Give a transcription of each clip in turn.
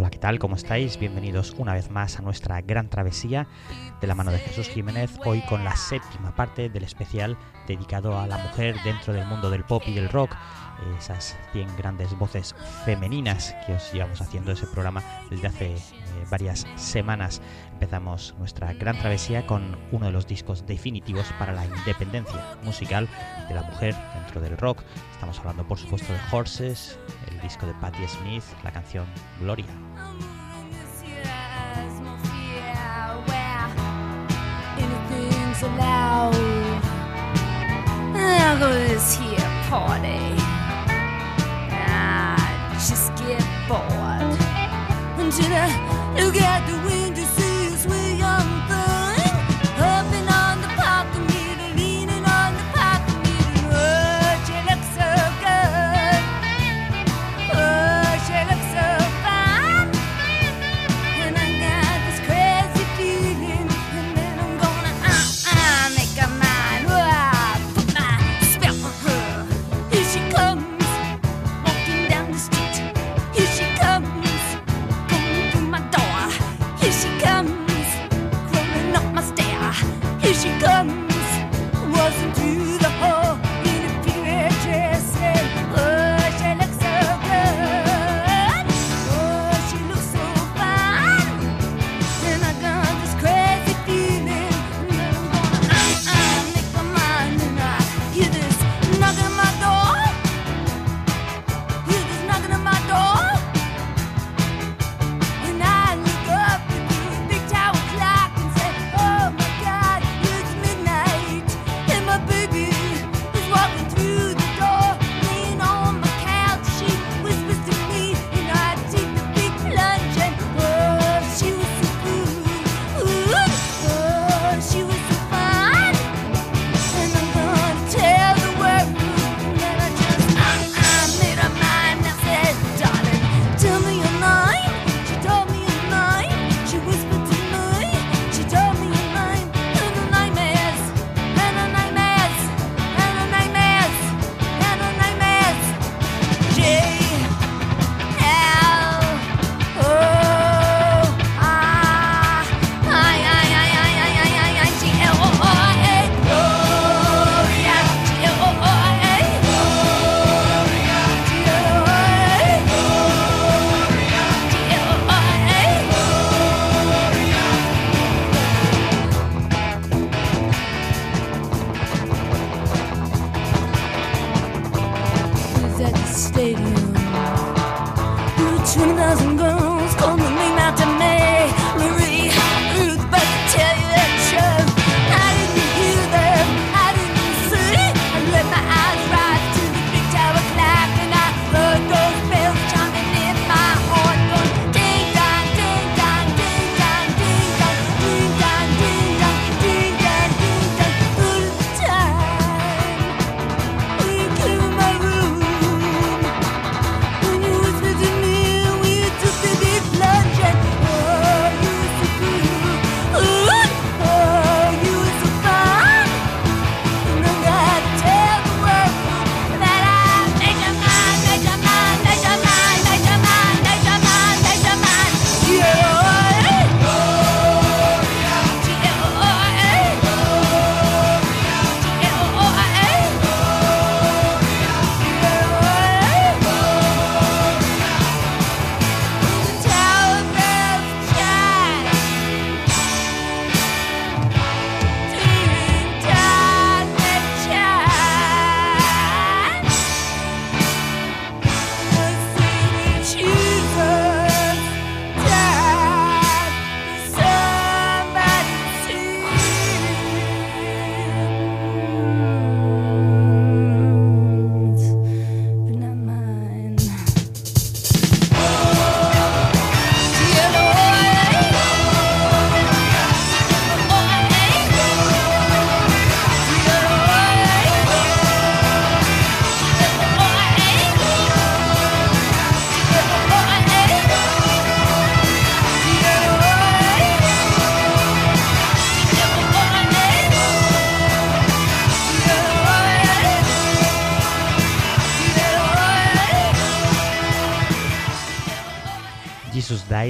Hola, ¿qué tal? ¿Cómo estáis? Bienvenidos una vez más a nuestra gran travesía de la mano de Jesús Jiménez, hoy con la séptima parte del especial dedicado a la mujer dentro del mundo del pop y del rock, esas 100 grandes voces femeninas que os llevamos haciendo ese programa desde hace eh, varias semanas. Empezamos nuestra gran travesía con uno de los discos definitivos para la independencia musical de la mujer dentro del rock. Estamos hablando por supuesto de Horses, el disco de Patti Smith, la canción Gloria. was allowed. I'll go to this here party. I just get bored. Until I look at the wind. she comes wasn't you.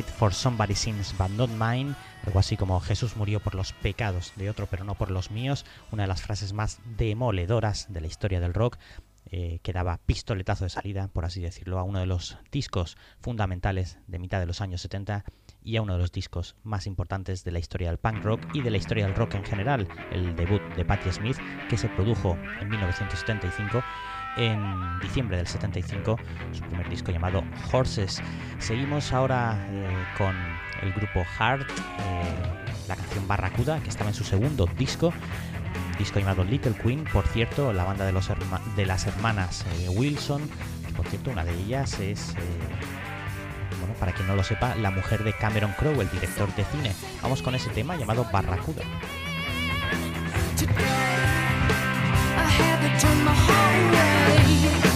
For somebody's sins but not mine, algo así como Jesús murió por los pecados de otro pero no por los míos, una de las frases más demoledoras de la historia del rock, eh, que daba pistoletazo de salida, por así decirlo, a uno de los discos fundamentales de mitad de los años 70 y a uno de los discos más importantes de la historia del punk rock y de la historia del rock en general, el debut de Patti Smith, que se produjo en 1975 en diciembre del 75, su primer disco llamado Horses. Seguimos ahora eh, con el grupo Heart, eh, la canción Barracuda, que estaba en su segundo disco, disco llamado Little Queen, por cierto, la banda de, los las hermanas eh, Wilson, por cierto una de ellas es... bueno, para quien no lo sepa, la mujer de Cameron Crowe, el director de cine. Vamos con ese tema llamado Barracuda. I had to turn my heart away.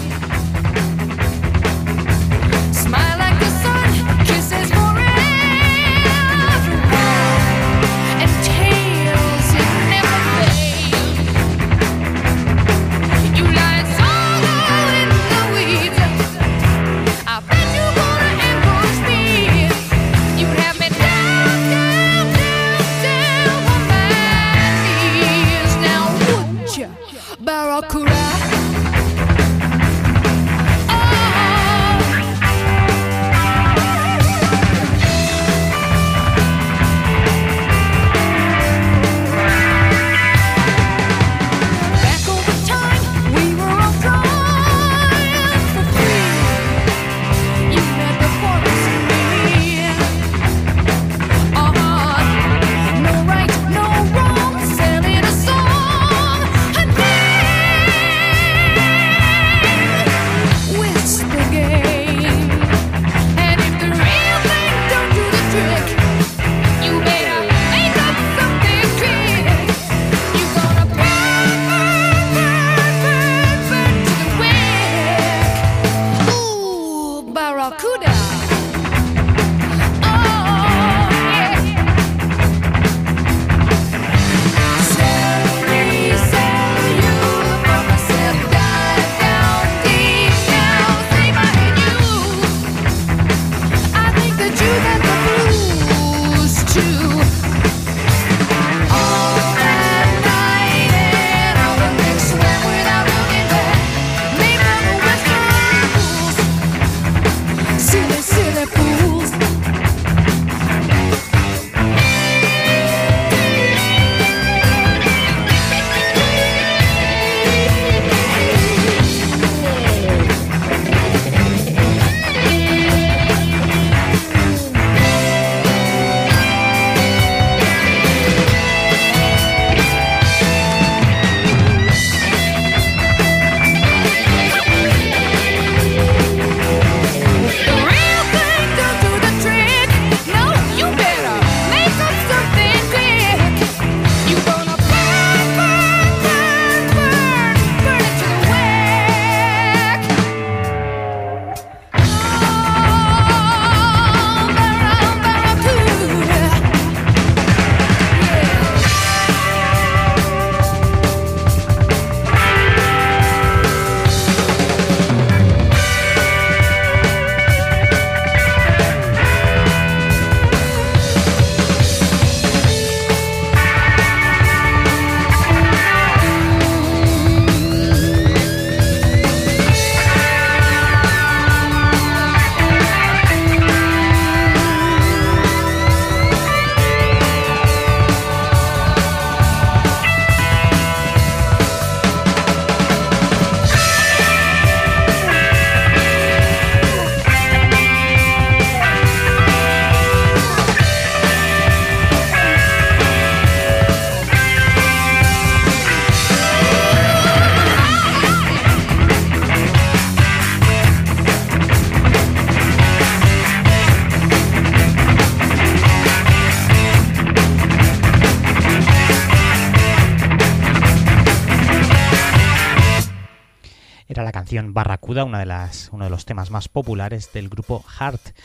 Barracuda, una de las, uno de los temas más populares del grupo Heart.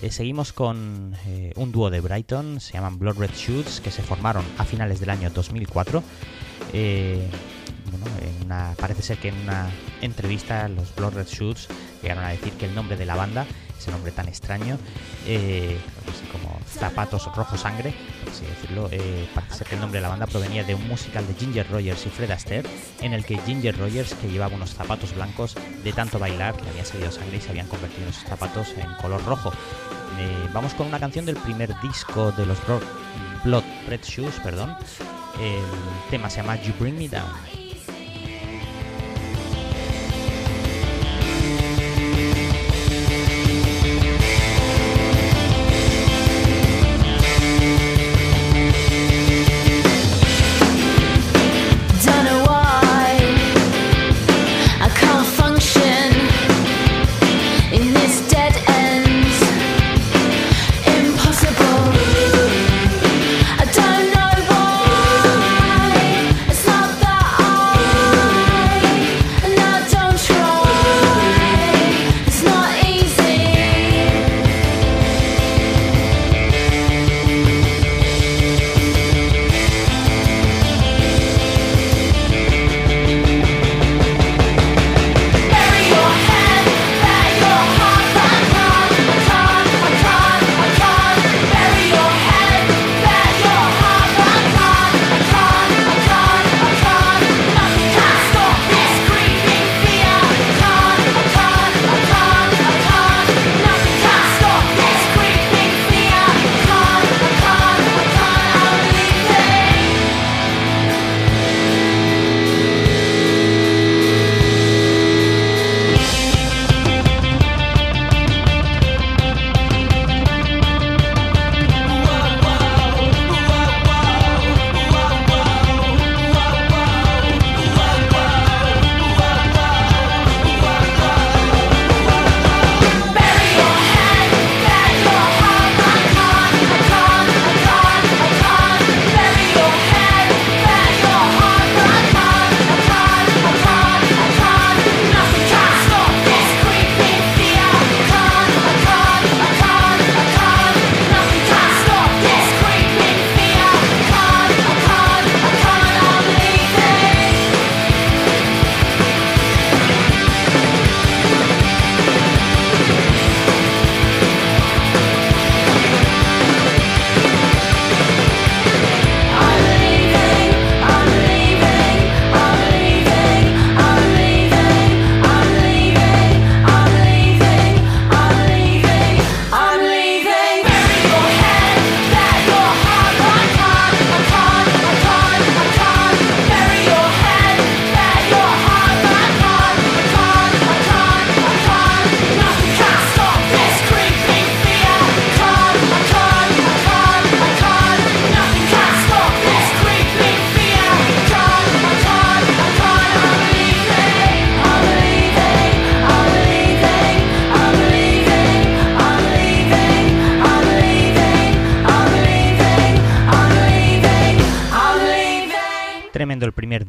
Eh, seguimos con eh, un dúo de Brighton, se llaman Blood Red Shoots, que se formaron a finales del año 2004. Eh, parece ser que en una entrevista los Blood Red Shoots llegaron a decir que el nombre de la banda ese nombre tan extraño, eh, así como Zapatos Rojo Sangre, por así decirlo. Eh, parece que el nombre de la banda provenía de un musical de Ginger Rogers y Fred Astaire, en el que Ginger Rogers, que llevaba unos zapatos blancos, de tanto bailar, le había salido sangre y se habían convertido esos zapatos en color rojo. Eh, vamos con una canción del primer disco de los Blood Red Shoes, perdón. El tema se llama You Bring Me Down.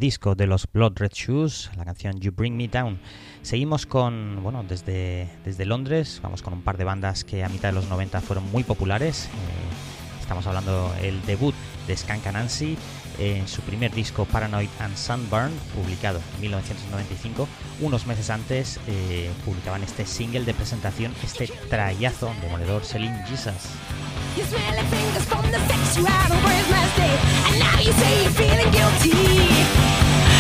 Disco de los Blood Red Shoes, la canción You Bring Me Down. Seguimos con, bueno, desde, desde Londres, vamos con un par de bandas que a mitad de los 90 fueron muy populares. Eh, estamos hablando el debut de Skank Nancy en su primer disco Paranoid and Sunburn, publicado en 1995. Unos meses antes eh, publicaban este single de presentación, este trayazo demoledor Selling Jesus. You smell fingers from the you Day And now you say you're feeling guilty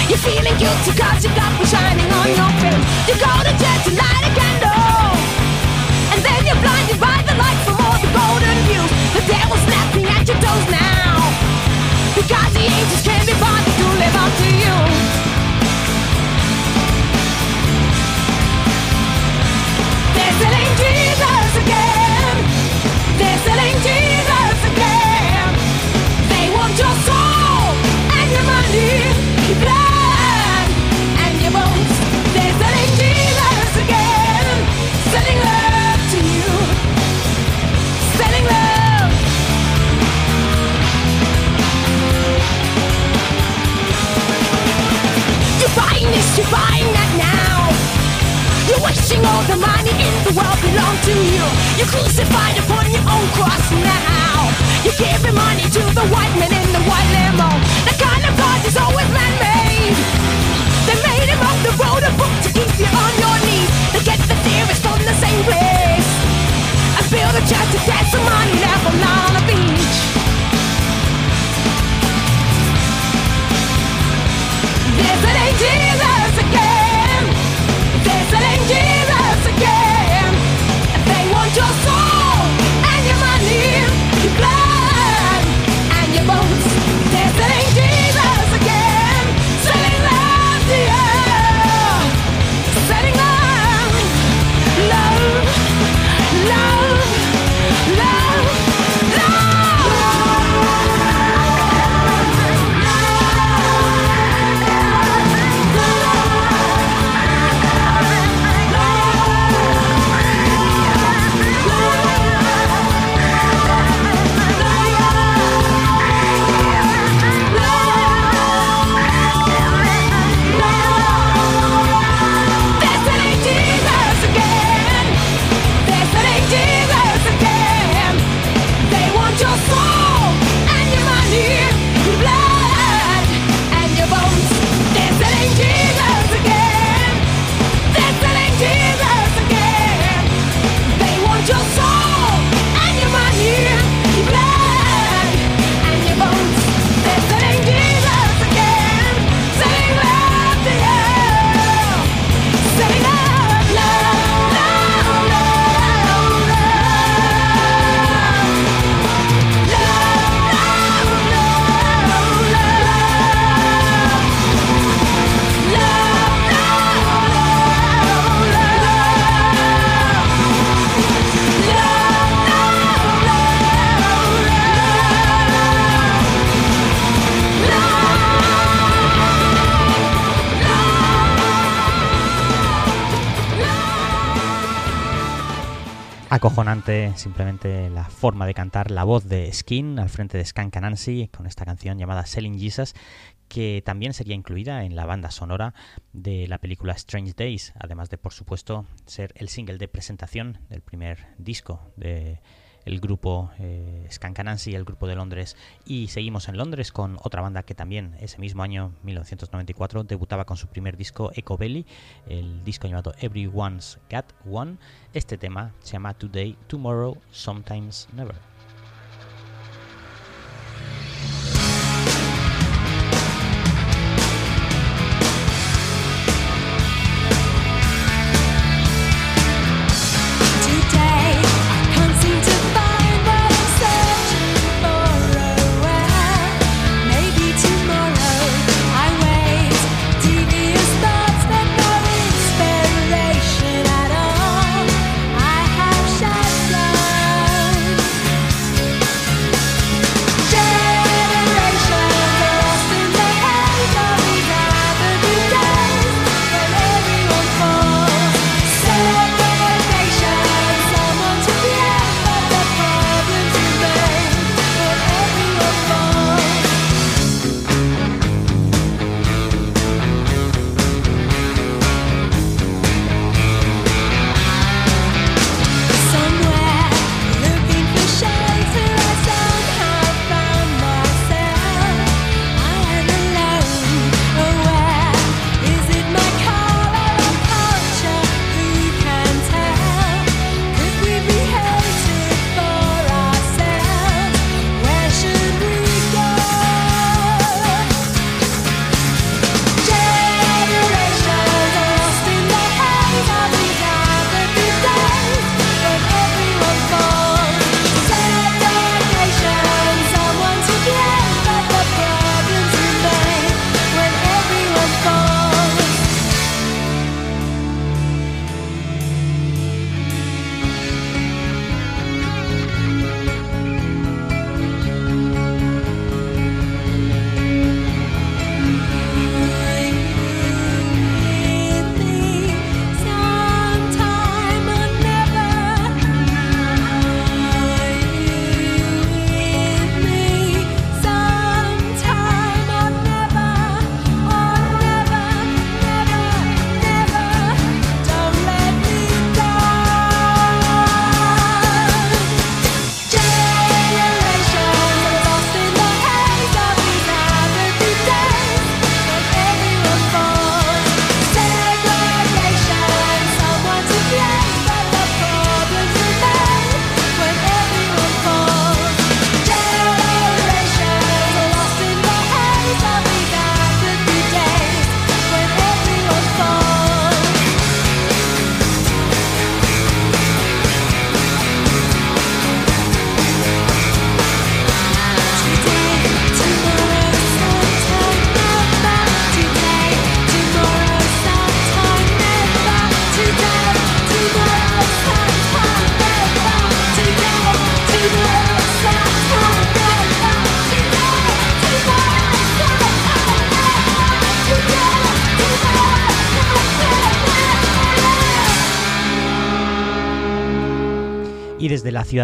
You're feeling guilty cause you got me shining on your face You go to church to light a candle And then you're blinded by the light from all the golden views. The devil's snapping at your toes now. Because the angels can't be bothered to live up to you. They're selling Jesus again. They're selling Jesus All the money in the world belongs to you. You crucified upon your own cross now. You're giving money to the white man in the white limo. The kind of God is always man-made They made him off the road a book to keep you on your knees. They get the theories from the same place. I build a church to get some money now on a beach. There's an angel again. There's an angel again. They want your soul. Simplemente la forma de cantar, la voz de Skin al frente de Skank con esta canción llamada Selling Jesus que también sería incluida en la banda sonora de la película Strange Days, además de por supuesto ser el single de presentación del primer disco de el grupo eh, Skankanansi, el grupo de Londres. Y seguimos en Londres con otra banda que también ese mismo año, 1994, debutaba con su primer disco, Echo Belly, el disco llamado Everyone's Got One. Este tema se llama Today, Tomorrow, Sometimes Never.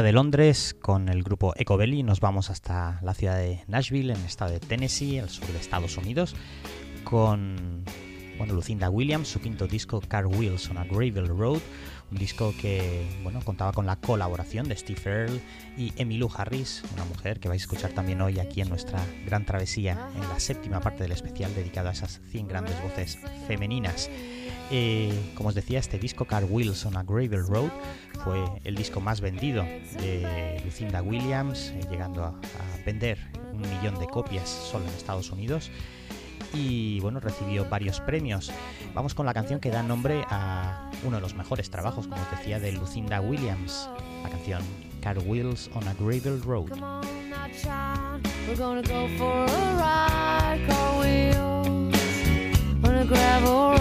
De Londres con el grupo Ecobelly nos vamos hasta la ciudad de Nashville, en el estado de Tennessee, al sur de Estados Unidos, con bueno, Lucinda Williams, su quinto disco Car Wheels on a Gravel Road, un disco que contaba con la colaboración de Steve Earle y Emmylou Harris, una mujer que vais a escuchar también hoy aquí en nuestra gran travesía, en la séptima parte del especial dedicado a esas 100 grandes voces femeninas. Eh, como os decía, este disco Car Wheels on a Gravel Road fue el disco más vendido de Lucinda Williams, eh, llegando a, vender un millón de copias solo en Estados Unidos. Y bueno, recibió varios premios. Vamos con la canción que da nombre a uno de los mejores trabajos, como os decía, de Lucinda Williams, la canción Car Wheels on a Gravel Road. gravel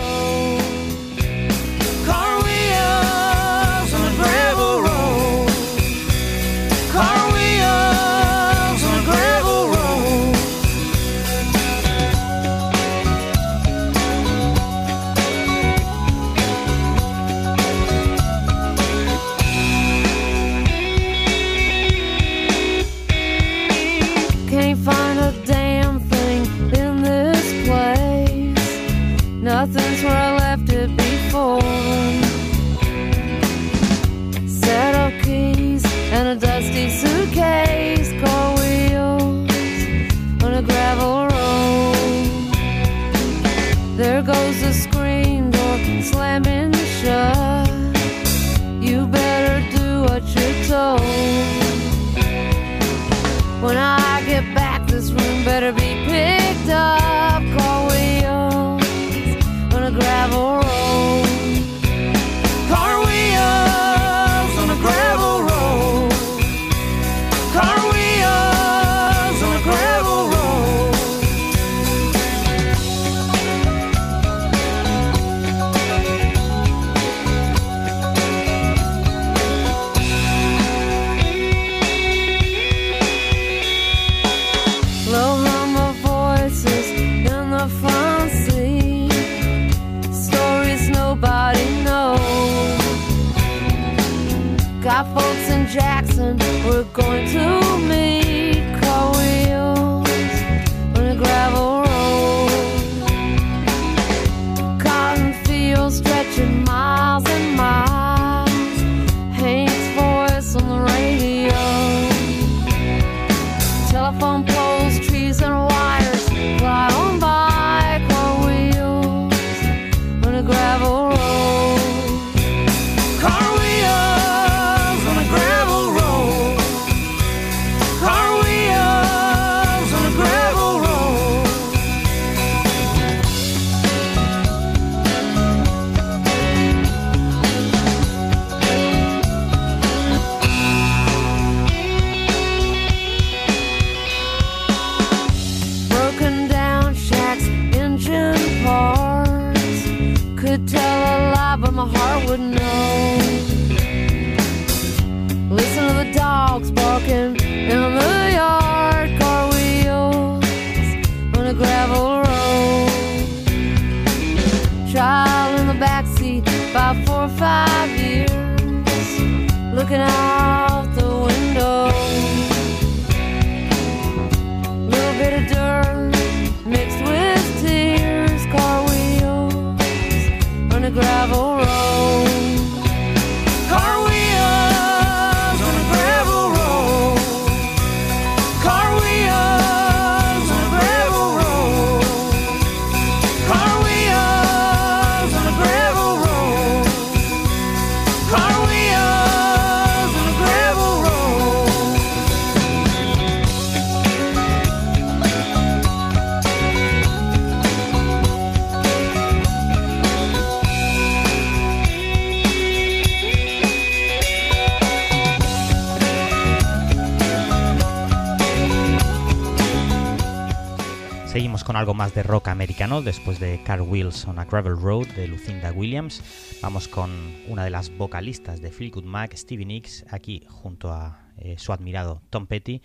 más de rock americano después de Car Wheels on a Gravel Road de Lucinda Williams. Vamos con una de las vocalistas de Feel Good Mac, Stevie Nicks, aquí junto a eh, su admirado Tom Petty,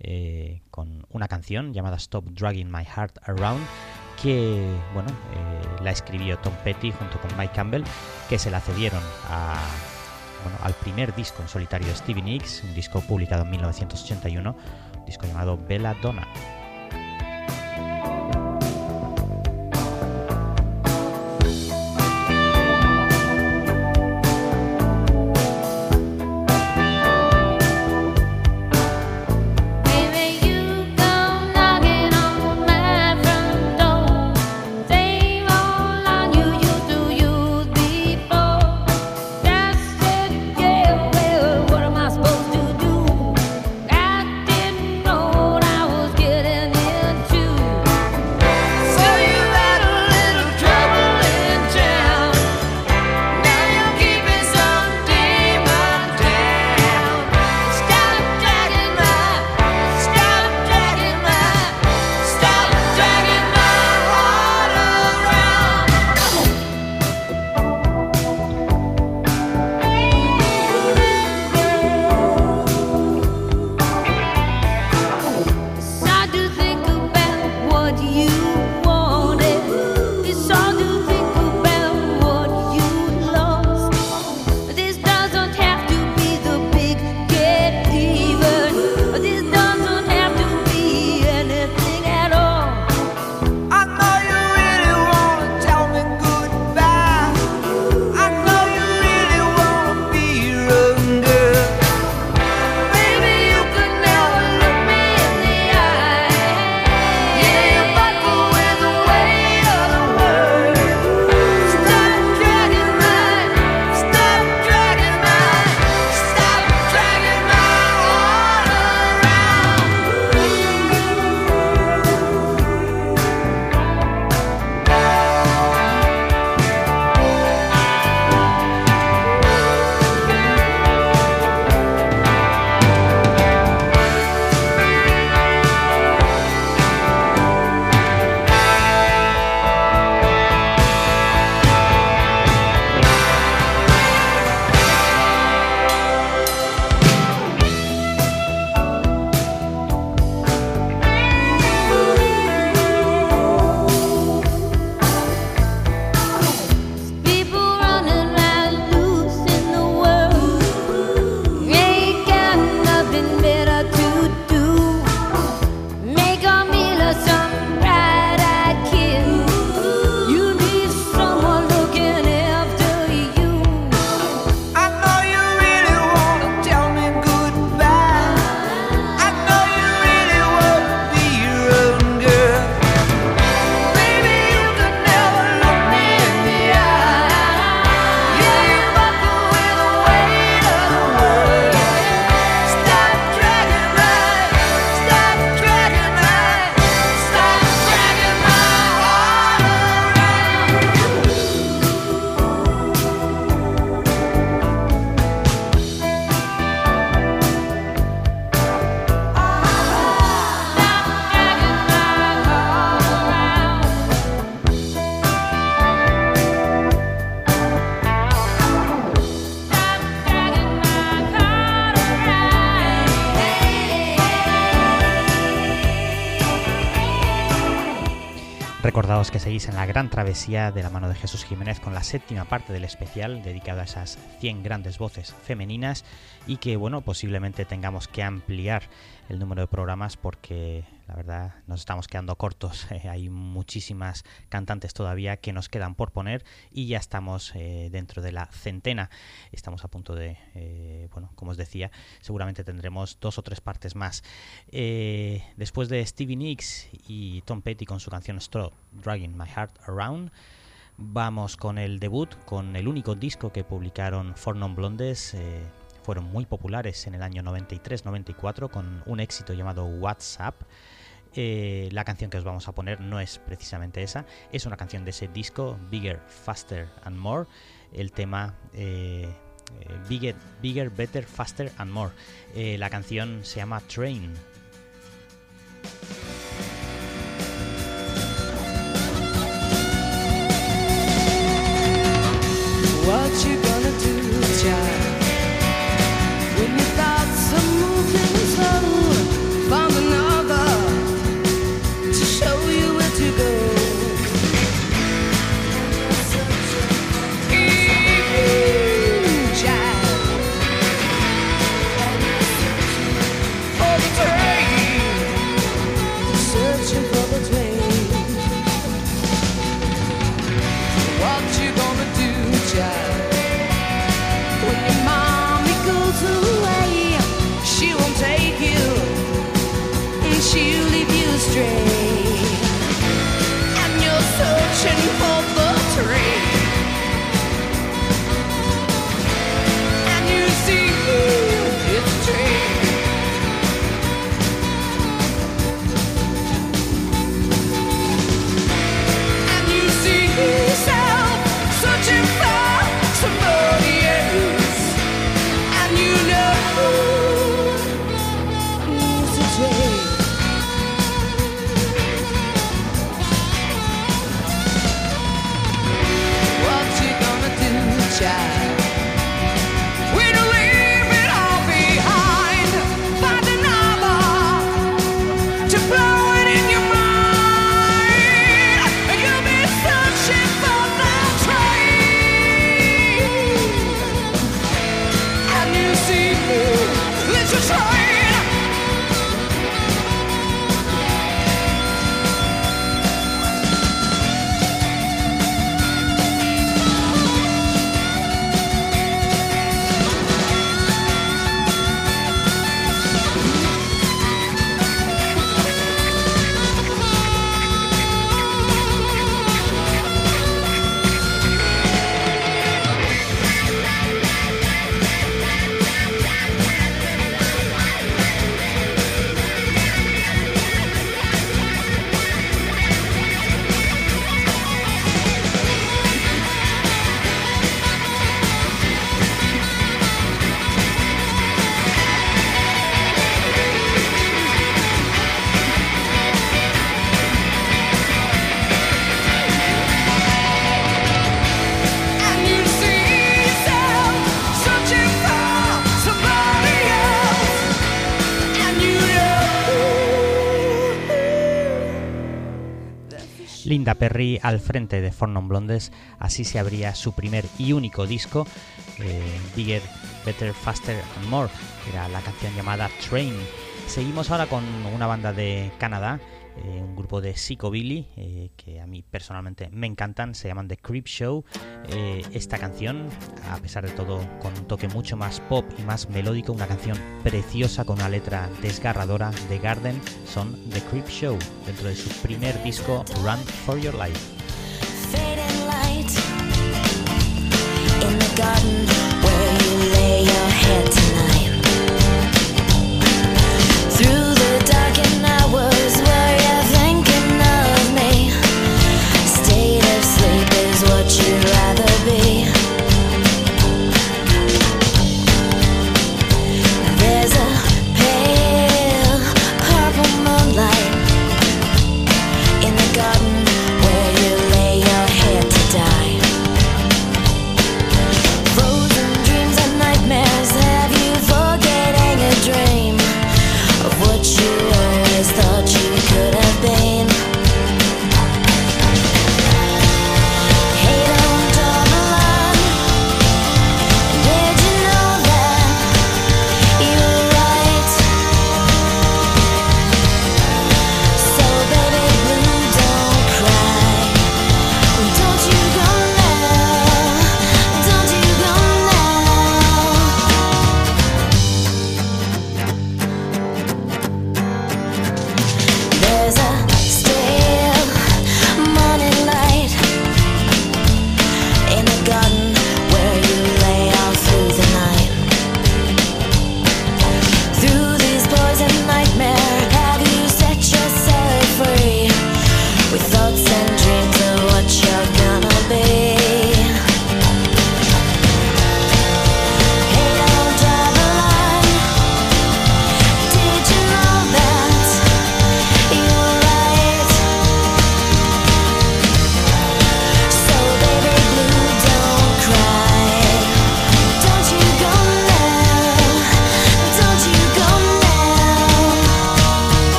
eh, con una canción llamada Stop Dragging My Heart Around, que bueno, eh, la escribió Tom Petty junto con Mike Campbell, que se la cedieron al primer disco en solitario de Stevie Nicks, un disco publicado en 1981, un disco llamado Bella Donna. Seguís en la gran travesía de la mano de Jesús Jiménez con la séptima parte del especial dedicado a esas 100 grandes voces femeninas y que, bueno, posiblemente tengamos que ampliar el número de programas porque verdad nos estamos quedando cortos. Eh, hay muchísimas cantantes todavía que nos quedan por poner y ya estamos eh, dentro de la centena. Estamos a punto de, eh, bueno, como os decía, seguramente tendremos dos o tres partes más. después de Stevie Nicks y Tom Petty con su canción Straw Dragging My Heart Around. Vamos con el debut, con el único disco que publicaron Four Non Blondes. fueron muy populares en el año 93-94 con un éxito llamado WhatsApp. Eh, la canción que os vamos a poner no es precisamente esa, es una canción de ese disco, Bigger, Faster and More. El tema eh, eh, Bigger, Bigger, Better, Faster and More. la canción se llama Train. shine. Linda Perry al frente de Four Blondes, así se abría su primer y único disco, eh, Bigger, Better, Faster and More, era la canción llamada Train. Seguimos ahora con una banda de Canadá eh, un grupo de Psychobilly eh, que a mí personalmente me encantan, se llaman The Creep Show. Eh, esta canción, a pesar de todo, con un toque mucho más pop y más melódico, una canción preciosa con una letra desgarradora de Garden, son The Creep Show, dentro de su primer disco Run for Your Life.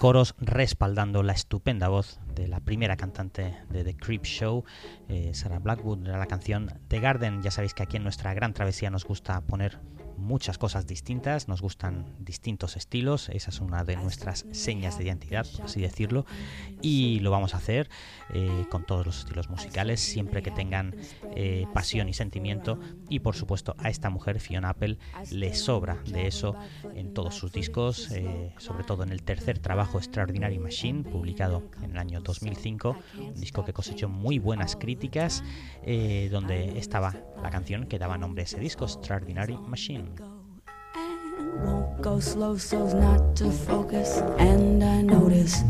Coros respaldando la estupenda voz de la primera cantante de The Creep Show, eh, Sarah Blackwood, la canción The Garden. Ya sabéis que aquí en nuestra gran travesía nos gusta poner muchas cosas distintas, nos gustan distintos estilos, esa es una de nuestras señas de identidad, por así decirlo, y lo vamos a hacer eh, con todos los estilos musicales, siempre que tengan eh, pasión y sentimiento, y por supuesto a esta mujer, Fiona Apple, le sobra de eso en todos sus discos, eh, sobre todo en el tercer trabajo Extraordinary Machine, publicado en el año 2005, un disco que cosechó muy buenas críticas, donde estaba la canción que daba nombre a ese disco, Extraordinary Machine. Won't go slow so's not to focus, and I notice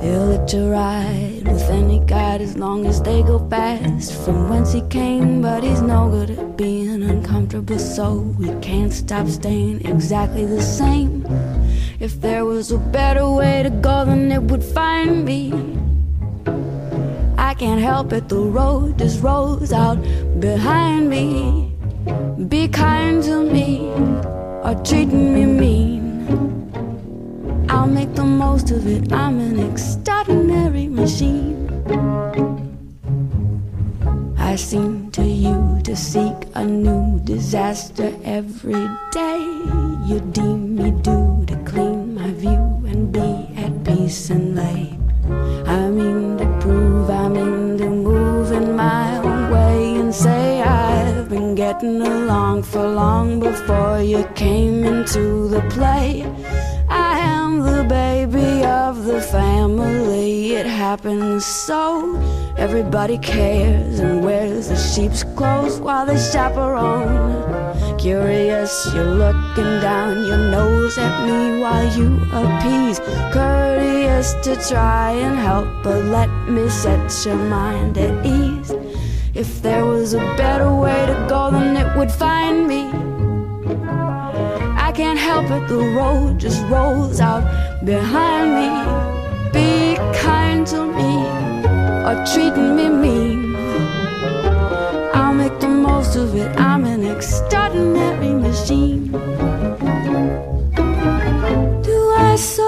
he'll let you ride with any guide as long as they go fast. From whence he came, but he's no good at being uncomfortable, so we can't stop staying exactly the same. If there was a better way to go, then it would find me. I can't help it, the road just rolls out behind me. Be kind to me or treating me mean. I'll make the most of it. I'm an extraordinary machine. I seem to you to seek a new disaster every day. You deem me due to clean my view and be at peace and lay. I mean Along for long before you came into the play. I am the baby of the family. It happens so. Everybody cares and wears the sheep's clothes while they chaperone. Curious, you're looking down your nose at me while you appease. Courteous to try and help, but let me set your mind at ease. If there was a better way to go, then it would find me. I can't help it, the road just rolls out behind me. Be kind to me or treating me mean. I'll make the most of it, I'm an extraordinary machine. Do I so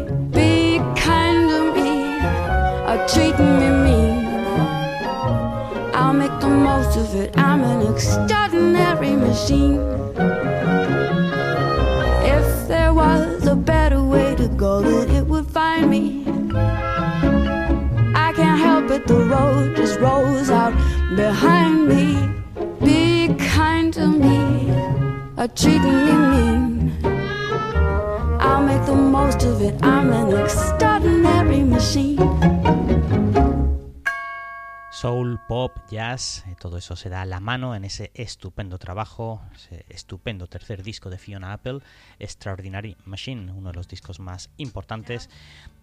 Can't help it. I'm an extraordinary machine. If there was a better way to go, then it would find me. I can't help it, the road just rolls out behind me. Be kind to me, or treating me mean. I'll make the most of it. I'm an extraordinary machine. Soul, pop, jazz, eh, todo eso se da a la mano en ese estupendo trabajo, ese estupendo tercer disco de Fiona Apple, Extraordinary Machine, uno de los discos más importantes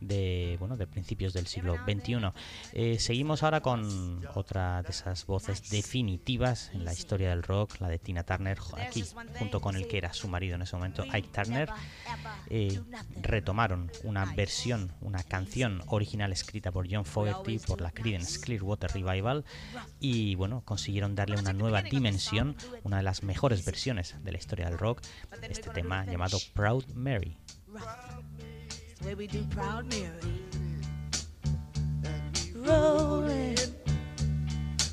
de, bueno, de principios del siglo XXI. Eh, seguimos ahora con otra de esas voces definitivas en la historia del rock, la de Tina Turner, aquí junto con el que era su marido en ese momento, Ike Turner, eh, retomaron una versión, una canción original escrita por John Fogerty por la Creedence Clearwater Revival y bueno, consiguieron darle una nueva dimensión, una de las mejores versiones de la historia del rock, este tema llamado Proud Mary. Where we do Proud Mary. Rolling,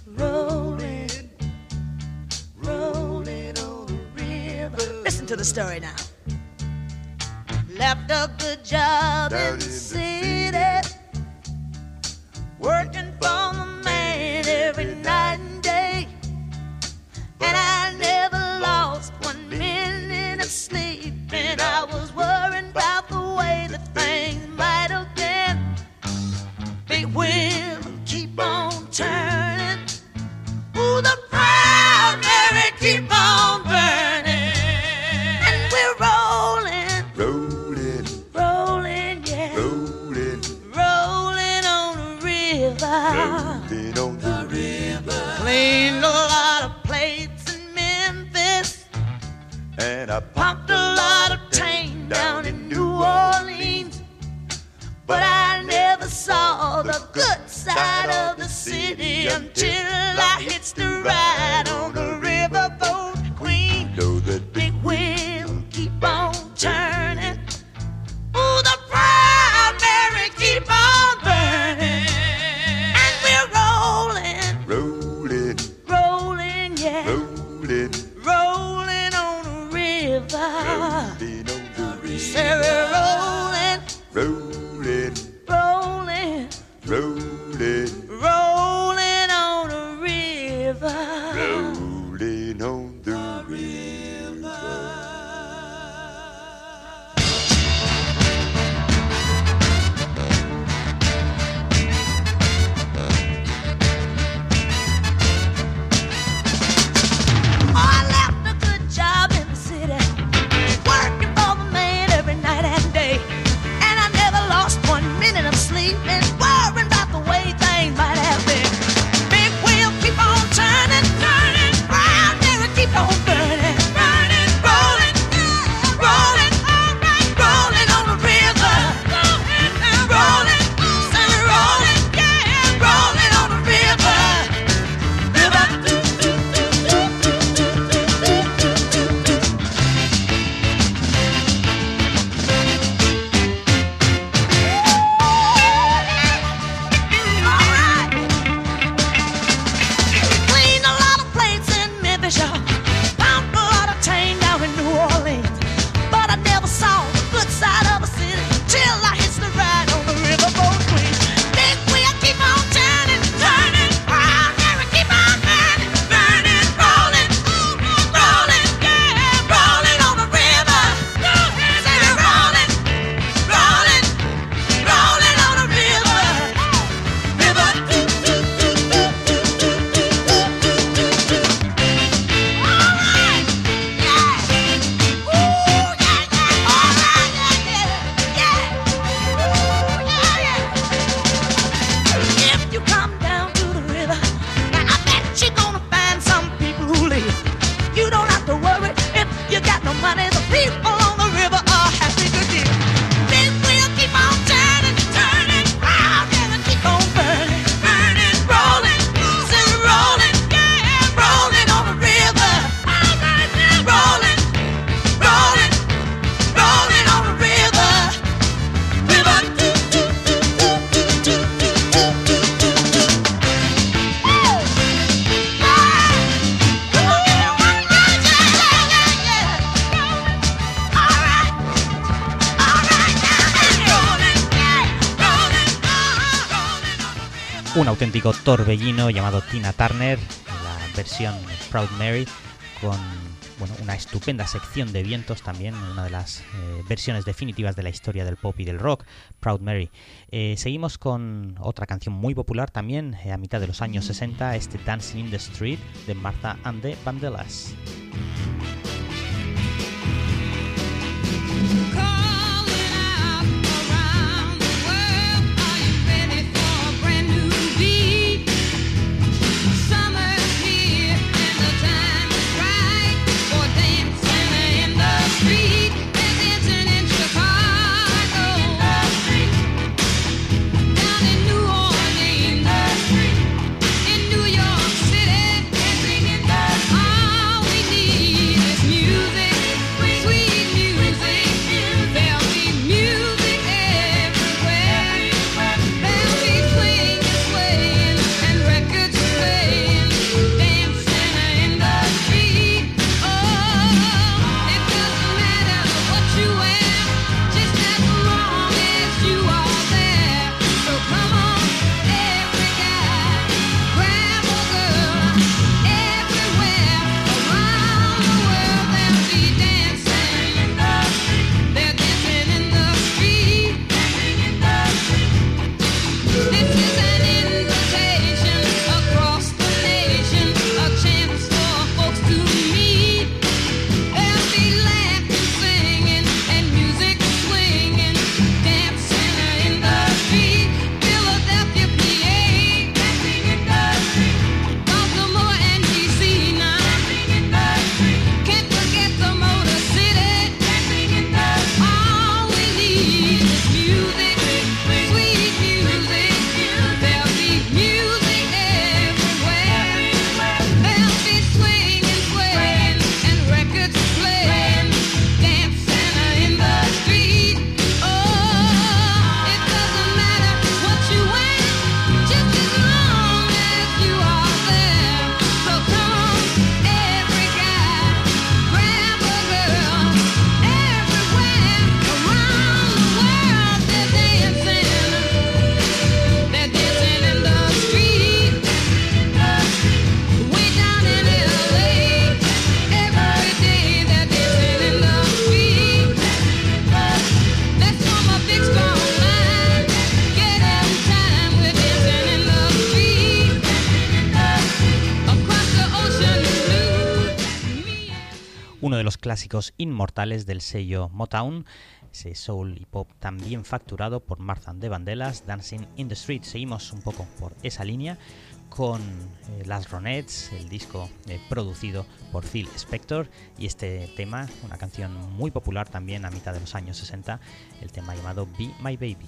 rolling, rolling on the river. Listen to the story now. Left a good job in the city, city, working for the auténtico torbellino llamado Tina Turner, la versión Proud Mary, con bueno, una estupenda sección de vientos también, una de las eh, versiones definitivas de la historia del pop y del rock, Proud Mary. Eh, seguimos con otra canción muy popular también, eh, a mitad de los años 60, este Dancing in the Street de Martha and the Vandellas. Clásicos inmortales del sello Motown, ese soul y pop también facturado por Martha de Vandellas, Dancing in the Street. Seguimos un poco por esa línea con eh, Las Ronettes, el disco eh, producido por Phil Spector y este tema, una canción muy popular también a mitad de los años 60, el tema llamado Be My Baby.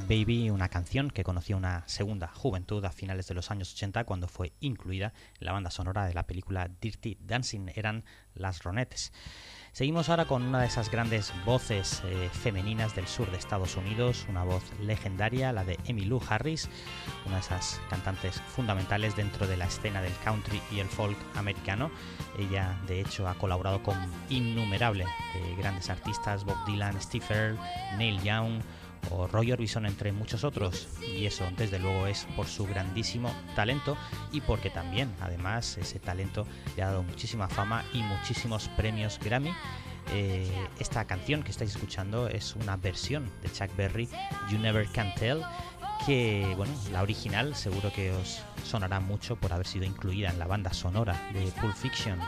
Baby, una canción que conoció una segunda juventud a finales de los años 80 cuando fue incluida en la banda sonora de la película Dirty Dancing, eran las Ronettes. Seguimos ahora con una de esas grandes voces eh, femeninas del sur de Estados Unidos, una voz legendaria, la de Emmylou Harris, una de esas cantantes fundamentales dentro de la escena del country y el folk americano. Ella, de hecho, ha colaborado con innumerables eh, grandes artistas, Bob Dylan, Steve Earle, Neil Young, o Roy Orbison entre muchos otros. Y eso desde luego es por su grandísimo talento y porque también además ese talento le ha dado muchísima fama y muchísimos premios Grammy. Eh, esta canción que estáis escuchando es una versión de Chuck Berry You Never Can Tell que bueno la original seguro que os sonará mucho por haber sido incluida en la banda sonora de Pulp Fiction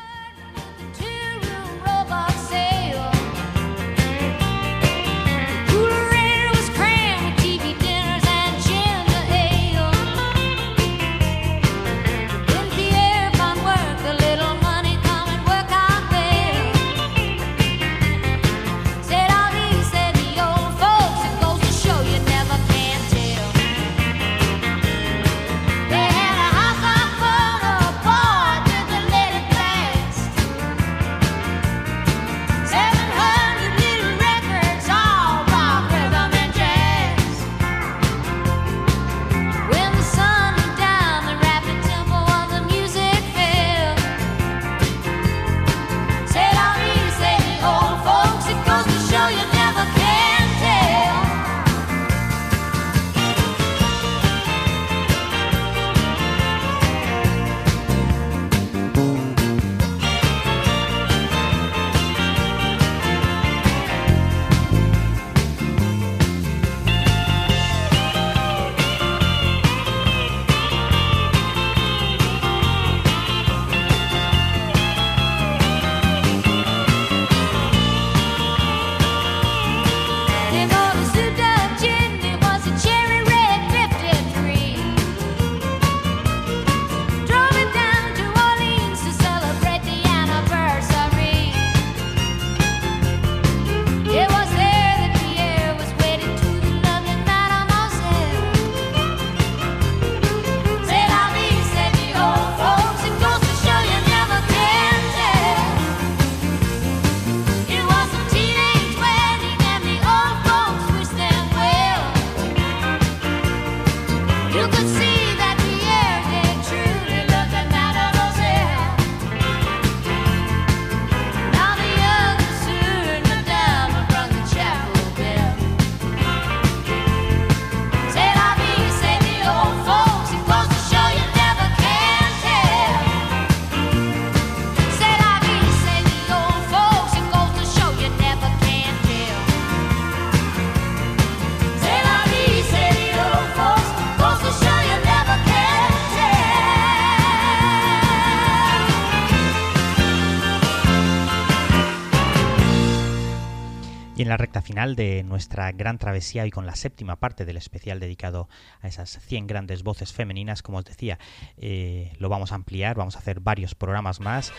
de nuestra gran travesía y con la séptima parte del especial dedicado a esas 100 grandes voces femeninas, como os decía, eh, lo vamos a ampliar, vamos a hacer varios programas más,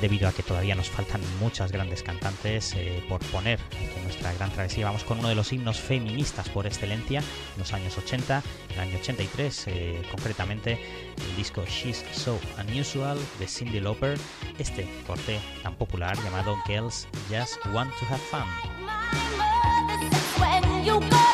debido a que todavía nos faltan muchas grandes cantantes eh, por poner en nuestra gran travesía. Vamos con uno de los himnos feministas por excelencia, en los años 80, en el año 83 eh, concretamente, el disco She's So Unusual de Cindy Lauper, este corte tan popular llamado Girls Just Want to Have Fun. When you go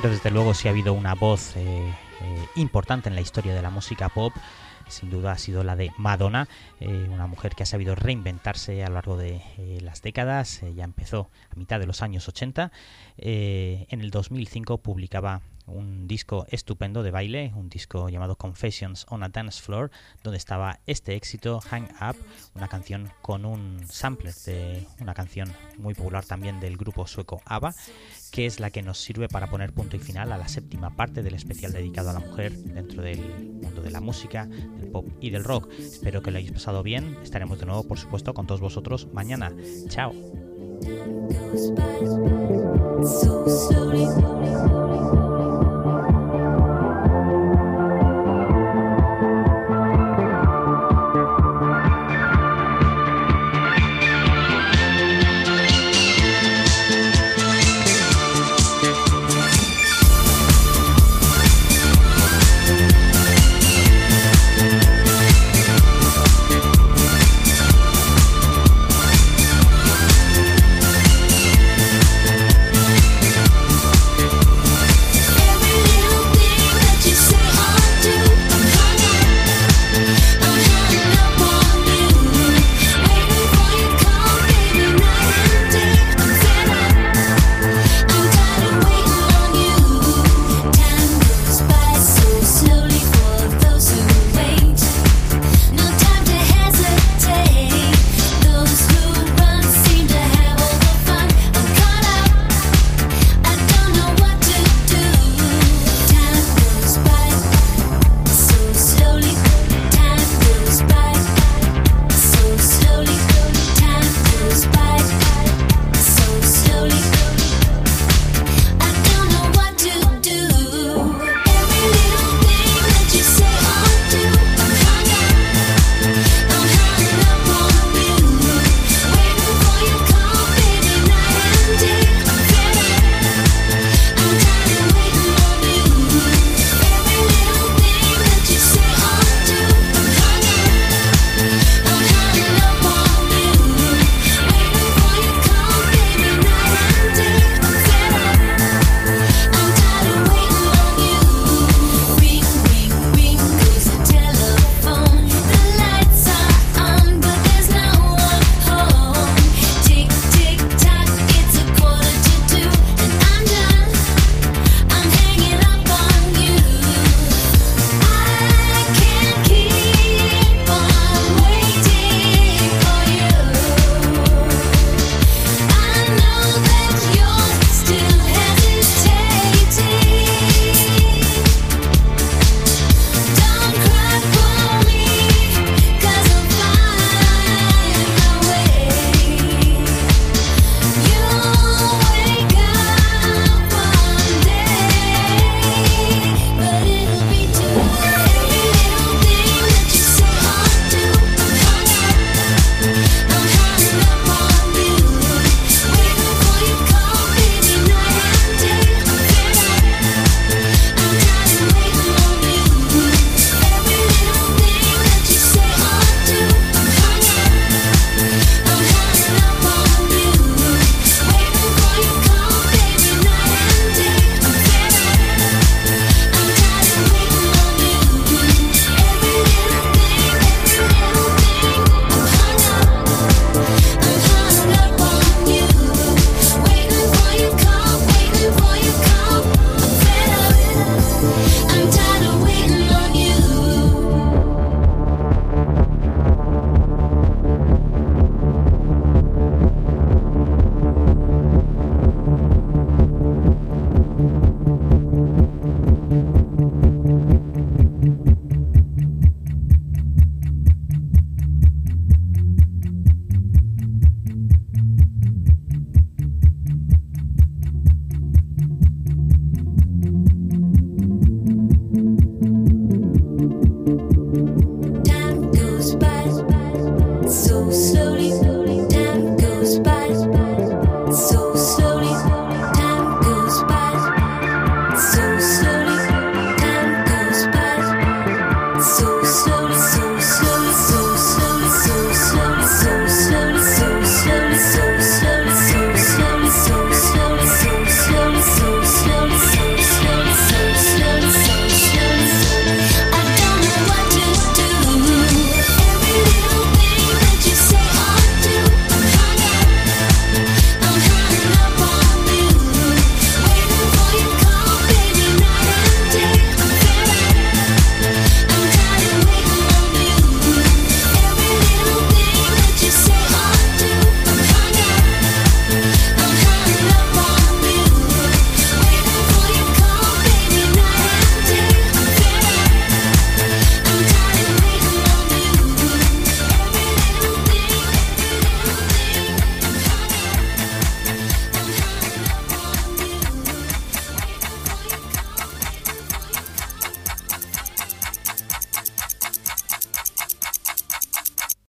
Pero desde luego si ha habido una voz importante en la historia de la música pop, sin duda ha sido la de Madonna, eh, una mujer que ha sabido reinventarse a lo largo de eh, las décadas, eh, ya empezó a mitad de los años 80, en el 2005 publicaba un disco estupendo de baile, un disco llamado Confessions on a Dance Floor, donde estaba este éxito, Hang Up, una canción con un sampler de una canción muy popular también del grupo sueco ABBA, que es la que nos sirve para poner punto y final a la séptima parte del especial dedicado a la mujer dentro del mundo de la música, del pop y del rock. Espero que lo hayáis pasado bien. Estaremos de nuevo, por supuesto, con todos vosotros mañana. Chao.